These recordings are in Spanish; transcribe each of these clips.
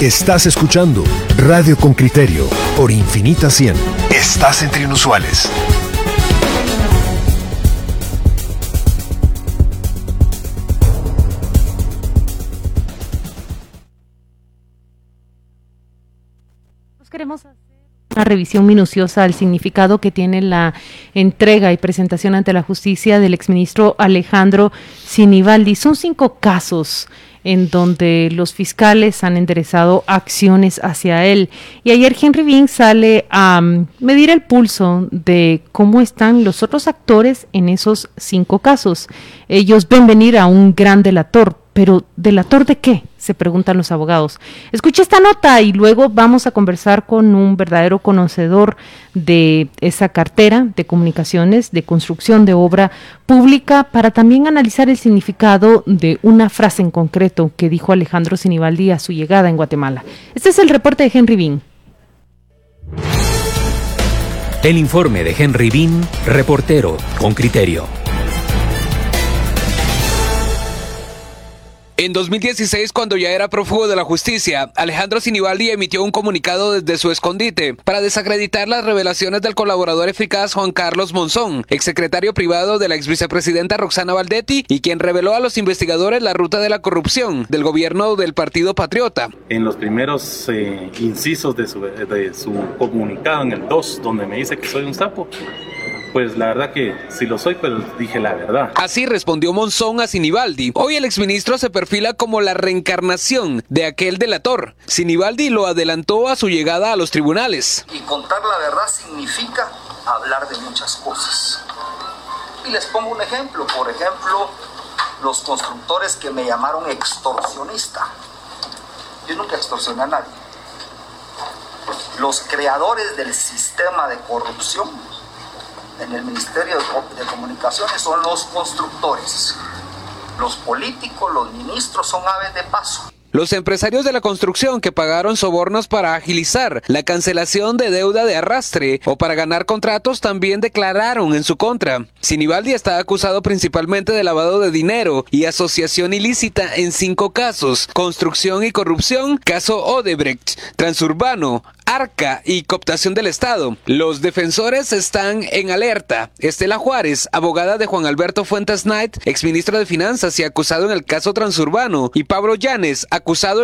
Estás escuchando Radio con Criterio por Infinita 100. Estás entre inusuales. queremos hacer una revisión minuciosa al significado que tiene la entrega y presentación ante la justicia del exministro Alejandro Sinibaldi. Son cinco casos en donde los fiscales han enderezado acciones hacia él. Y ayer Henry Bean sale a mm, medir el pulso de cómo están los otros actores en esos cinco casos. Ellos ven venir a un gran delator, pero ¿delator de qué? Se preguntan los abogados. Escucha esta nota y luego vamos a conversar con un verdadero conocedor de esa cartera de comunicaciones, de construcción de obra pública, para también analizar el significado de una frase en concreto que dijo Alejandro Sinibaldi a su llegada en Guatemala. Este es el reporte de Henry Bean. El informe de Henry Bean, reportero con criterio. En 2016, cuando ya era prófugo de la justicia, Alejandro Sinibaldi emitió un comunicado desde su escondite para desacreditar las revelaciones del colaborador eficaz Juan Carlos Monzón, exsecretario privado de la exvicepresidenta Roxana Valdetti y quien reveló a los investigadores la ruta de la corrupción del gobierno del Partido Patriota. En los primeros eh, incisos de su, de su comunicado, en el 2, donde me dice que soy un sapo, pues la verdad que si lo soy, pero pues dije la verdad. Así respondió Monzón a Sinibaldi. Hoy el exministro se perfila como la reencarnación de aquel delator. Sinibaldi lo adelantó a su llegada a los tribunales. Y contar la verdad significa hablar de muchas cosas. Y les pongo un ejemplo. Por ejemplo, los constructores que me llamaron extorsionista. Yo nunca extorsioné a nadie. Los creadores del sistema de corrupción en el Ministerio de Comunicaciones son los constructores. Los políticos, los ministros son aves de paso. Los empresarios de la construcción que pagaron sobornos para agilizar la cancelación de deuda de arrastre o para ganar contratos también declararon en su contra. Sinibaldi está acusado principalmente de lavado de dinero y asociación ilícita en cinco casos: construcción y corrupción, caso Odebrecht, transurbano, Arca y cooptación del Estado. Los defensores están en alerta. Estela Juárez, abogada de Juan Alberto Fuentes Knight, exministro de Finanzas y acusado en el caso transurbano, y Pablo Llanes,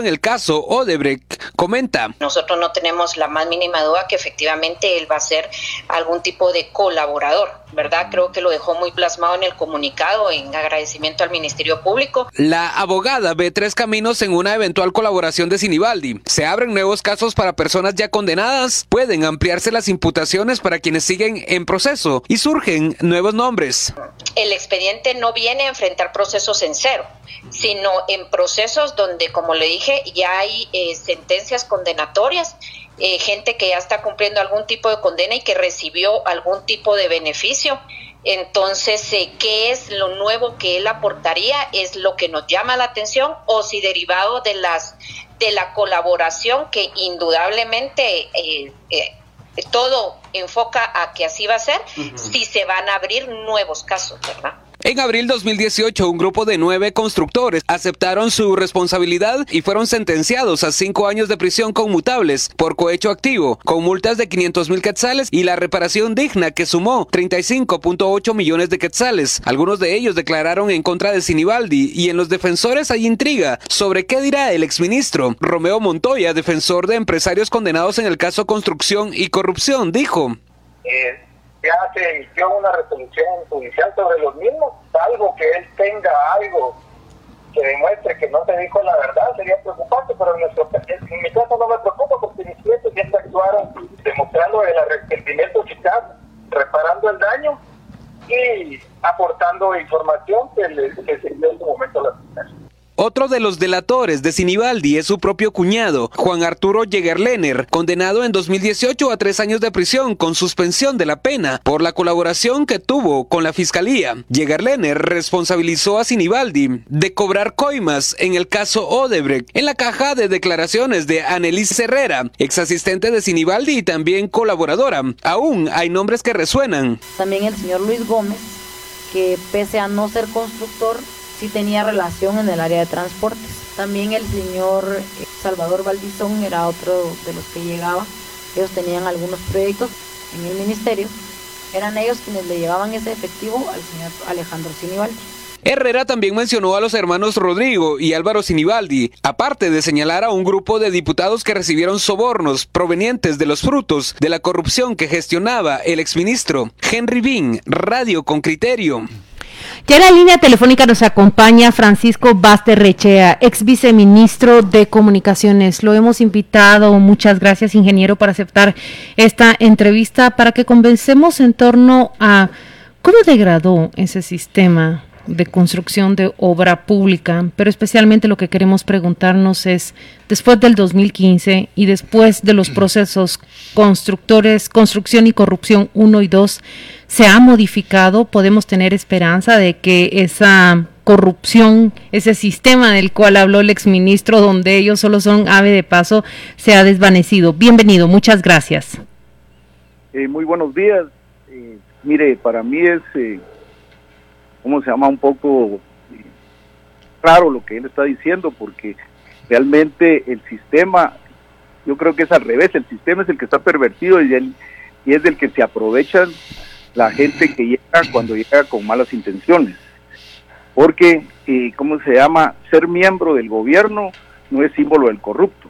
en el caso Odebrecht, comenta. Nosotros no tenemos la más mínima duda que efectivamente él va a ser algún tipo de colaborador ¿verdad? Creo que lo dejó muy plasmado en el comunicado en agradecimiento al Ministerio Público. La abogada ve tres caminos en una eventual colaboración de Sinibaldi. Se abren nuevos casos para personas ya condenadas, pueden ampliarse las imputaciones para quienes siguen en proceso y surgen nuevos nombres. El expediente no viene a enfrentar procesos en cero, sino en procesos donde, como le dije, ya hay eh, sentencias condenatorias eh, gente que ya está cumpliendo algún tipo de condena y que recibió algún tipo de beneficio. Entonces, eh, ¿qué es lo nuevo que él aportaría? Es lo que nos llama la atención o si derivado de las de la colaboración que indudablemente eh, todo enfoca a que así va a ser, si se van a abrir nuevos casos, ¿verdad? En abril 2018, un grupo de nueve constructores aceptaron su responsabilidad y fueron sentenciados a cinco años de prisión conmutables por cohecho activo, con multas de 500 mil quetzales y la reparación digna que sumó 35.8 millones de quetzales. Algunos de ellos declararon en contra de Sinibaldi y en los defensores hay intriga sobre qué dirá el exministro. Romeo Montoya, defensor de empresarios condenados en el caso construcción y corrupción, dijo. Eh ya se emitió una resolución judicial sobre los mismos, salvo que él tenga algo que demuestre que no se dijo la verdad, sería preocupante, pero en, nuestro, en mi caso no me preocupa porque mis clientes ya actuaron demostrando el arrepentimiento eficaz, reparando el daño y aportando información que, le, dio en su momento a la otro de los delatores de Sinibaldi es su propio cuñado, Juan Arturo Jägerlener, condenado en 2018 a tres años de prisión con suspensión de la pena por la colaboración que tuvo con la fiscalía. Jägerlener responsabilizó a Sinibaldi de cobrar coimas en el caso Odebrecht en la caja de declaraciones de Annelise Herrera, ex asistente de Sinibaldi y también colaboradora. Aún hay nombres que resuenan. También el señor Luis Gómez, que pese a no ser constructor, sí tenía relación en el área de transportes. También el señor eh, Salvador Valdizón era otro de los que llegaba. Ellos tenían algunos proyectos en el ministerio. Eran ellos quienes le llevaban ese efectivo al señor Alejandro Sinibaldi. Herrera también mencionó a los hermanos Rodrigo y Álvaro Sinibaldi, aparte de señalar a un grupo de diputados que recibieron sobornos provenientes de los frutos de la corrupción que gestionaba el exministro Henry Bean, Radio con Criterio. Ya en la línea telefónica nos acompaña Francisco Basterrechea, ex viceministro de Comunicaciones. Lo hemos invitado, muchas gracias ingeniero por aceptar esta entrevista para que convencemos en torno a cómo degradó ese sistema de construcción de obra pública, pero especialmente lo que queremos preguntarnos es, después del 2015 y después de los procesos constructores, construcción y corrupción 1 y 2, ¿se ha modificado? ¿Podemos tener esperanza de que esa corrupción, ese sistema del cual habló el exministro, donde ellos solo son ave de paso, se ha desvanecido? Bienvenido, muchas gracias. Eh, muy buenos días. Eh, mire, para mí es... Eh, ¿cómo se llama? Un poco raro lo que él está diciendo, porque realmente el sistema, yo creo que es al revés, el sistema es el que está pervertido y, y es del que se aprovechan la gente que llega cuando llega con malas intenciones. Porque, eh, ¿cómo se llama? Ser miembro del gobierno no es símbolo del corrupto.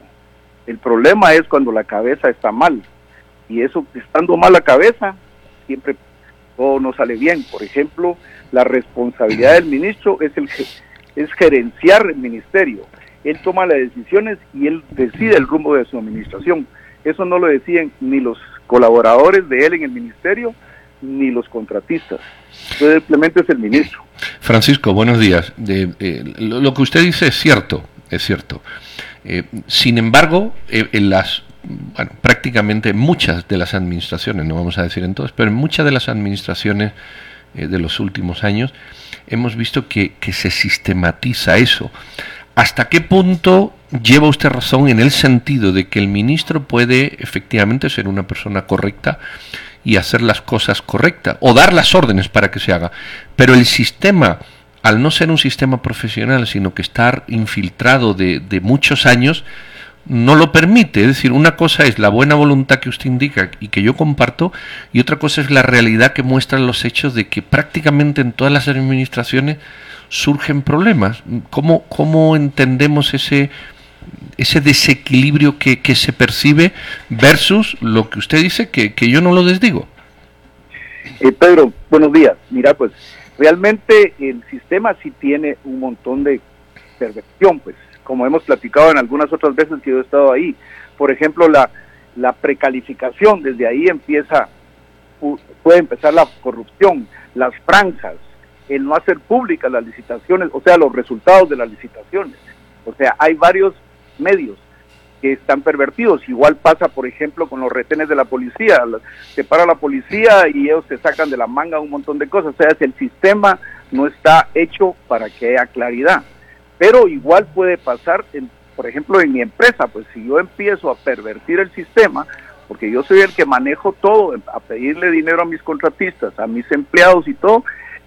El problema es cuando la cabeza está mal. Y eso, estando mal la cabeza, siempre todo no sale bien. Por ejemplo, la responsabilidad del ministro es, el, es gerenciar el ministerio. Él toma las decisiones y él decide el rumbo de su administración. Eso no lo deciden ni los colaboradores de él en el ministerio, ni los contratistas. simplemente es el ministro. Francisco, buenos días. De, eh, lo, que usted dice es cierto, es cierto. Eh, sin embargo, eh, en las, bueno, prácticamente muchas de las administraciones, no vamos a decir en todas, pero en muchas de las administraciones eh, de los últimos años, hemos visto que, se sistematiza eso. ¿Hasta qué punto lleva usted razón en el sentido de que el ministro puede efectivamente ser una persona correcta y hacer las cosas correctas o dar las órdenes para que se haga? Pero el sistema, al no ser un sistema profesional, sino que estar infiltrado de, de muchos años, no lo permite. Es decir, una cosa es la buena voluntad que usted indica y que yo comparto, y otra cosa es la realidad que muestran los hechos de que prácticamente en todas las administraciones surgen problemas. ¿Cómo, cómo entendemos ese, ese desequilibrio que, que, se percibe versus lo que usted dice que, que yo no lo desdigo? Eh, Pedro, buenos días. Mira, pues realmente el sistema sí tiene un montón de perversión, pues como hemos platicado en algunas otras veces que yo he estado ahí. Por ejemplo, la, la precalificación, desde ahí empieza, puede empezar la corrupción, las franjas, el no hacer públicas las licitaciones, o sea, los resultados de las licitaciones. O sea, hay varios medios que están pervertidos. Igual pasa, por ejemplo, con los retenes de la policía. Se para la policía y ellos se sacan de la manga un montón de cosas. O sea, el sistema no está hecho para que haya claridad. Pero igual puede pasar, en, por ejemplo, en mi empresa, pues si yo empiezo a pervertir el sistema, porque yo soy el que manejo todo, a pedirle dinero a mis contratistas, a mis empleados y todo,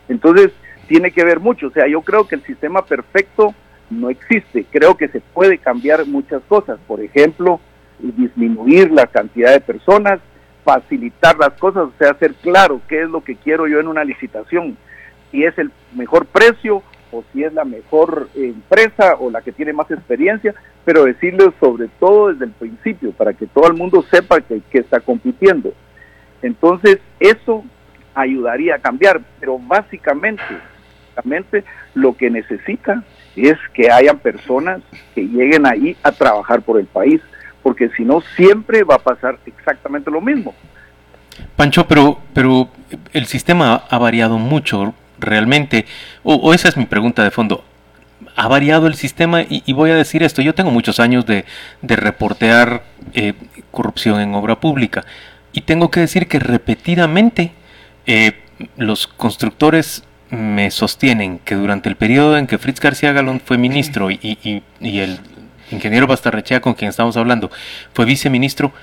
entonces tiene que ver mucho. O sea, yo creo que el sistema perfecto no existe. Creo que se puede cambiar muchas cosas. Por ejemplo, disminuir la cantidad de personas, facilitar las cosas, o sea, hacer claro qué es lo que quiero yo en una licitación. Si es el mejor precio o si es la mejor empresa o la que tiene más experiencia, pero decirlo sobre todo desde el principio, para que todo el mundo sepa que, está compitiendo. Entonces, eso ayudaría a cambiar, pero básicamente, básicamente lo que necesita es que hayan personas que lleguen ahí a trabajar por el país, porque si no, siempre va a pasar exactamente lo mismo. Pancho, pero, pero el sistema ha variado mucho realmente, o, esa es mi pregunta de fondo, ha variado el sistema y, voy a decir esto, yo tengo muchos años de, reportear eh, corrupción en obra pública y tengo que decir que repetidamente eh, los constructores me sostienen que durante el periodo en que Fritz García Galón fue ministro y, y, el ingeniero Bastarrechea con quien estamos hablando fue viceministro,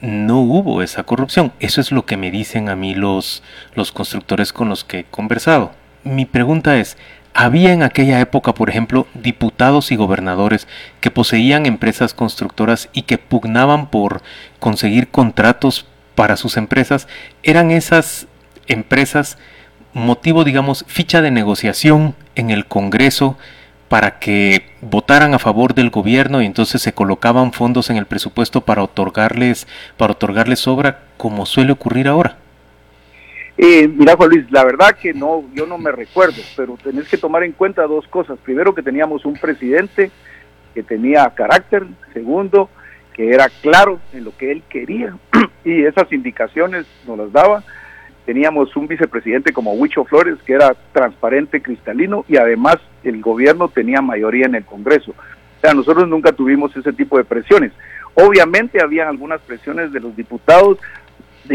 no hubo esa corrupción. Eso es lo que me dicen a mí los, los constructores con los que he conversado mi pregunta es, había en aquella época, por ejemplo, diputados y gobernadores que poseían empresas constructoras y que pugnaban por conseguir contratos para sus empresas, eran esas empresas motivo, digamos, ficha de negociación en el Congreso para que votaran a favor del gobierno y entonces se colocaban fondos en el presupuesto para otorgarles, para otorgarles obra, como suele ocurrir ahora. Eh, mira, Juan Luis, la verdad que no, yo no me recuerdo, pero tenés que tomar en cuenta dos cosas. Primero, que teníamos un presidente que tenía carácter. Segundo, que era claro en lo que él quería y esas indicaciones nos las daba. Teníamos un vicepresidente como Huicho Flores, que era transparente, cristalino, y además el gobierno tenía mayoría en el Congreso. O sea, nosotros nunca tuvimos ese tipo de presiones. Obviamente habían algunas presiones de los diputados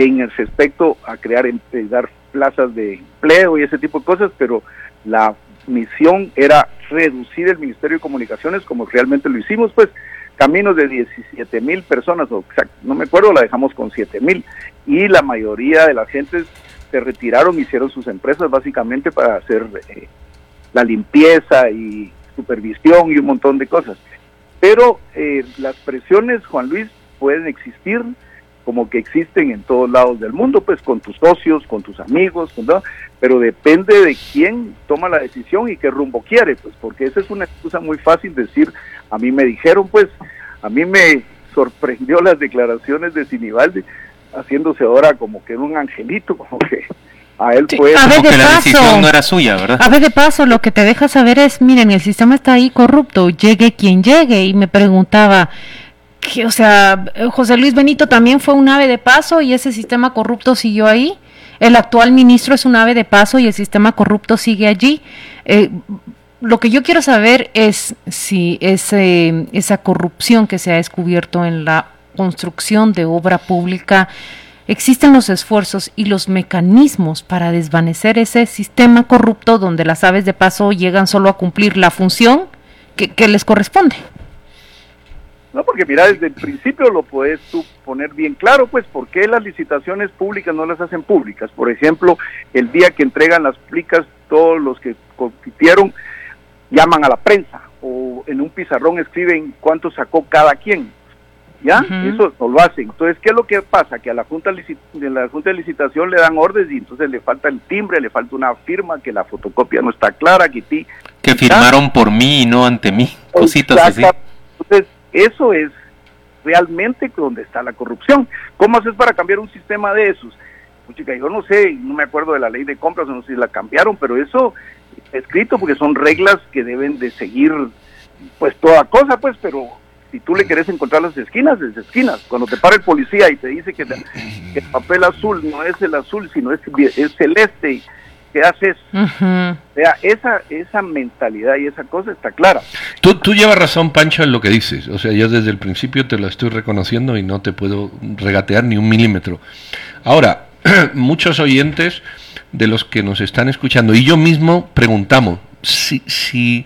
en el respecto a crear, dar plazas de empleo y ese tipo de cosas, pero la misión era reducir el Ministerio de Comunicaciones como realmente lo hicimos, pues caminos de 17 mil personas, o sea, no me acuerdo, la dejamos con 7 mil y la mayoría de las gentes se retiraron, hicieron sus empresas básicamente para hacer eh, la limpieza y supervisión y un montón de cosas. Pero eh, las presiones, Juan Luis, pueden existir, como que existen en todos lados del mundo, pues con tus socios, con tus amigos, pero depende de quién toma la decisión y qué rumbo quiere, pues porque esa es una excusa muy fácil decir, a mí me dijeron, pues a mí me sorprendió las declaraciones de Sinibaldi haciéndose ahora como que era un angelito, como que a él fue a ver, de que la paso, decisión no era suya, ¿verdad? A ver, de paso, lo que te deja saber es, miren, el sistema está ahí corrupto, llegue quien llegue, y me preguntaba, que, o sea, José Luis Benito también fue un ave de paso y ese sistema corrupto siguió ahí. El actual ministro es un ave de paso y el sistema corrupto sigue allí. Eh, lo que yo quiero saber es si ese, esa corrupción que se ha descubierto en la construcción de obra pública, existen los esfuerzos y los mecanismos para desvanecer ese sistema corrupto donde las aves de paso llegan solo a cumplir la función que, que les corresponde. No, porque mira, desde el principio lo puedes tú poner bien claro, pues, ¿por qué las licitaciones públicas no las hacen públicas? Por ejemplo, el día que entregan las plicas, todos los que compitieron llaman a la prensa o en un pizarrón escriben cuánto sacó cada quien. ¿Ya? Eso no lo hacen. Entonces, ¿qué es lo que pasa? Que a la junta, de la junta de licitación le dan órdenes y entonces le falta el timbre, le falta una firma, que la fotocopia no está clara, que ti... Que firmaron por mí y no ante mí, cositas así. Eso es realmente donde está la corrupción. ¿Cómo haces para cambiar un sistema de esos? Pues, chica, yo no sé, no me acuerdo de la ley de compras, no sé si la cambiaron, pero eso está escrito porque son reglas que deben de seguir, pues toda cosa, pues, pero si tú le querés encontrar las esquinas, es esquinas. Cuando te para el policía y te dice que, que el papel azul no es el azul, sino es, es celeste, ¿qué haces? O sea, esa, esa mentalidad y esa cosa está clara. Tú, tú llevas razón, Pancho, en lo que dices. O sea, yo desde el principio te lo estoy reconociendo y no te puedo regatear ni un milímetro. Ahora, muchos oyentes de los que nos están escuchando y yo mismo preguntamos si, si,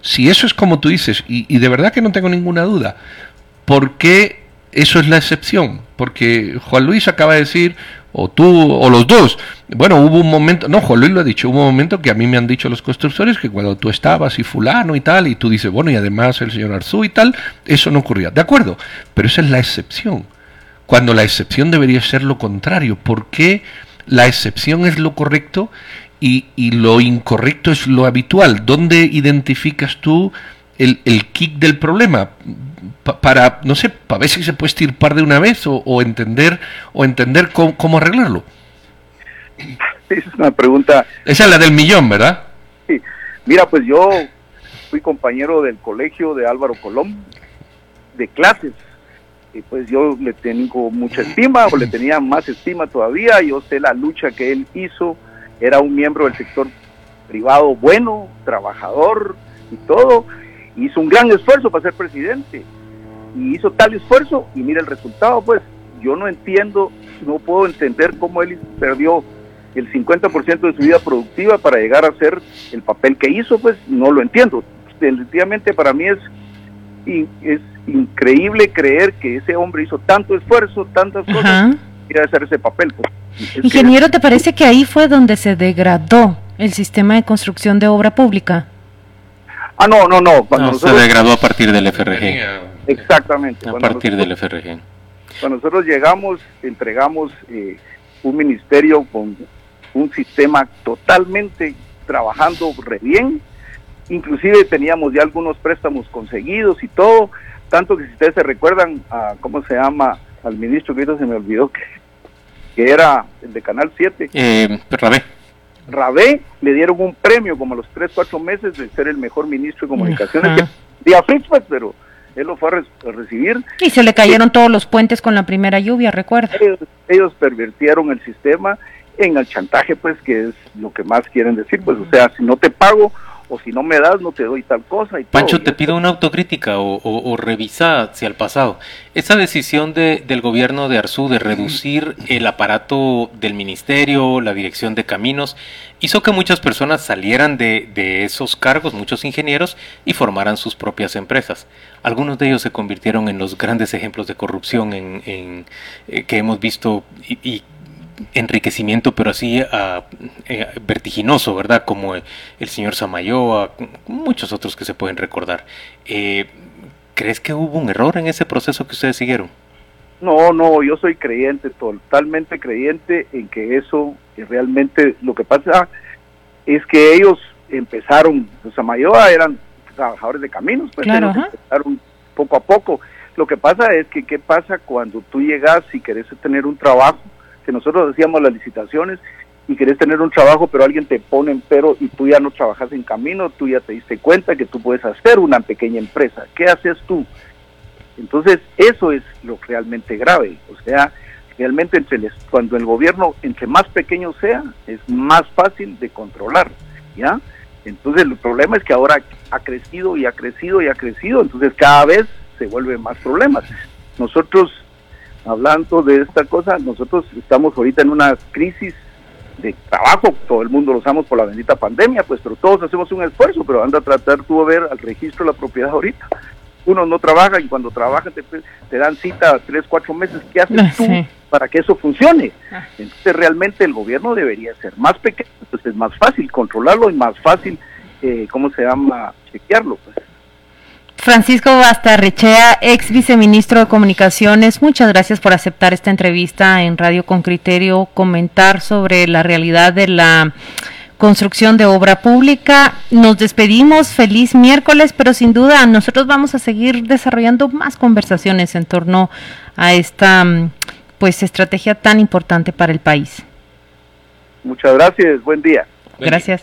si eso es como tú dices, y, y de verdad que no tengo ninguna duda, ¿por qué eso es la excepción? Porque Juan Luis acaba de decir, o tú, o los dos. Bueno, hubo un momento, no, Juan Luis lo ha dicho, hubo un momento que a mí me han dicho los constructores que cuando tú estabas y fulano y tal, y tú dices, bueno, y además el señor Arzú y tal, eso no ocurría. De acuerdo, pero esa es la excepción. Cuando la excepción debería ser lo contrario. ¿Por qué la excepción es lo correcto y, y lo incorrecto es lo habitual? ¿Dónde identificas tú el, el kick del problema? Pa- para, no sé, para ver si se puede estirpar de una vez o, o entender, o entender cómo, cómo arreglarlo. Esa es una pregunta. Esa es la del millón, ¿verdad? Sí. Mira, pues yo fui compañero del colegio de Álvaro Colón, de clases. Y pues yo le tengo mucha estima, o le tenía más estima todavía. Yo sé la lucha que él hizo. Era un miembro del sector privado bueno, trabajador y todo. Hizo un gran esfuerzo para ser presidente. Y hizo tal esfuerzo y mira el resultado, pues yo no entiendo, no puedo entender cómo él perdió el 50% de su vida productiva para llegar a hacer el papel que hizo, pues no lo entiendo. Definitivamente para mí es, es increíble creer que ese hombre hizo tanto esfuerzo, tantas cosas, y hacer ese papel. Pues. Es que- Ingeniero, ¿te parece que ahí fue donde se degradó el sistema de construcción de obra pública. Ah, no, no, no. Cuando se degradó a partir del FRG. Exactamente. A partir del FRG. Cuando nosotros llegamos, entregamos eh, un ministerio con un sistema totalmente trabajando re bien. Inclusive teníamos ya algunos préstamos conseguidos y todo. Tanto que si ustedes se recuerdan a, ¿cómo se llama? Al ministro que ahorita se me olvidó que, que era el de Canal 7. Eh, Rabé. Rabé le dieron un premio como a los 3, 4 meses de ser el mejor ministro de comunicaciones. Día pues, pero él lo fue a, recibir. Y se le cayeron todos los puentes con la primera lluvia, recuerda. Ellos, pervirtieron el sistema en el chantaje, pues, que es lo que más quieren decir, pues, o sea, si no te pago o si no me das, no te doy tal cosa. Y Pancho, te pido una autocrítica o, o, revisa hacia el pasado. Esa decisión de, del gobierno de Arzú de reducir el aparato del ministerio, la dirección de caminos, hizo que muchas personas salieran de, de esos cargos, muchos ingenieros, y formaran sus propias empresas. Algunos de ellos se convirtieron en los grandes ejemplos de corrupción en, en eh, que hemos visto y, y enriquecimiento, pero así uh, vertiginoso, ¿verdad? Como el, señor Samayoa, muchos otros que se pueden recordar. Eh, ¿Crees que hubo un error en ese proceso que ustedes siguieron? No, no, yo soy creyente, totalmente creyente en que eso realmente lo que pasa es que ellos empezaron, los Samayoa eran trabajadores de caminos, pues empezaron poco a poco. Lo que pasa es que qué pasa cuando tú llegas y querés tener un trabajo que nosotros hacíamos las licitaciones y querés tener un trabajo, pero alguien te pone en pero y tú ya no trabajas en camino, tú ya te diste cuenta que tú puedes hacer una pequeña empresa. ¿Qué haces tú? Entonces, eso es lo realmente grave. O sea, realmente entre cuando el gobierno, entre más pequeño sea, es más fácil de controlar, ¿ya? Entonces, el problema es que ahora ha crecido y ha crecido y ha crecido, entonces cada vez se vuelven más problemas. Nosotros hablando de esta cosa, nosotros estamos ahorita en una crisis de trabajo, todo el mundo lo usamos por la bendita pandemia, pues, pero todos hacemos un esfuerzo, pero anda a tratar tú a ver al registro de la propiedad ahorita. Uno no trabaja y cuando trabaja te, te dan cita tres, cuatro meses. ¿Qué haces tú para que eso funcione? Ah. Entonces realmente el gobierno debería ser más pequeño, entonces es más fácil controlarlo y más fácil, eh, ¿cómo se llama?, chequearlo. Pues. Francisco Bastarrechea, ex viceministro de Comunicaciones, muchas gracias por aceptar esta entrevista en Radio con Criterio, comentar sobre la realidad de la construcción de obra pública. Nos despedimos, feliz miércoles, pero sin duda nosotros vamos a seguir desarrollando más conversaciones en torno a esta pues estrategia tan importante para el país. Muchas gracias, buen día. Gracias.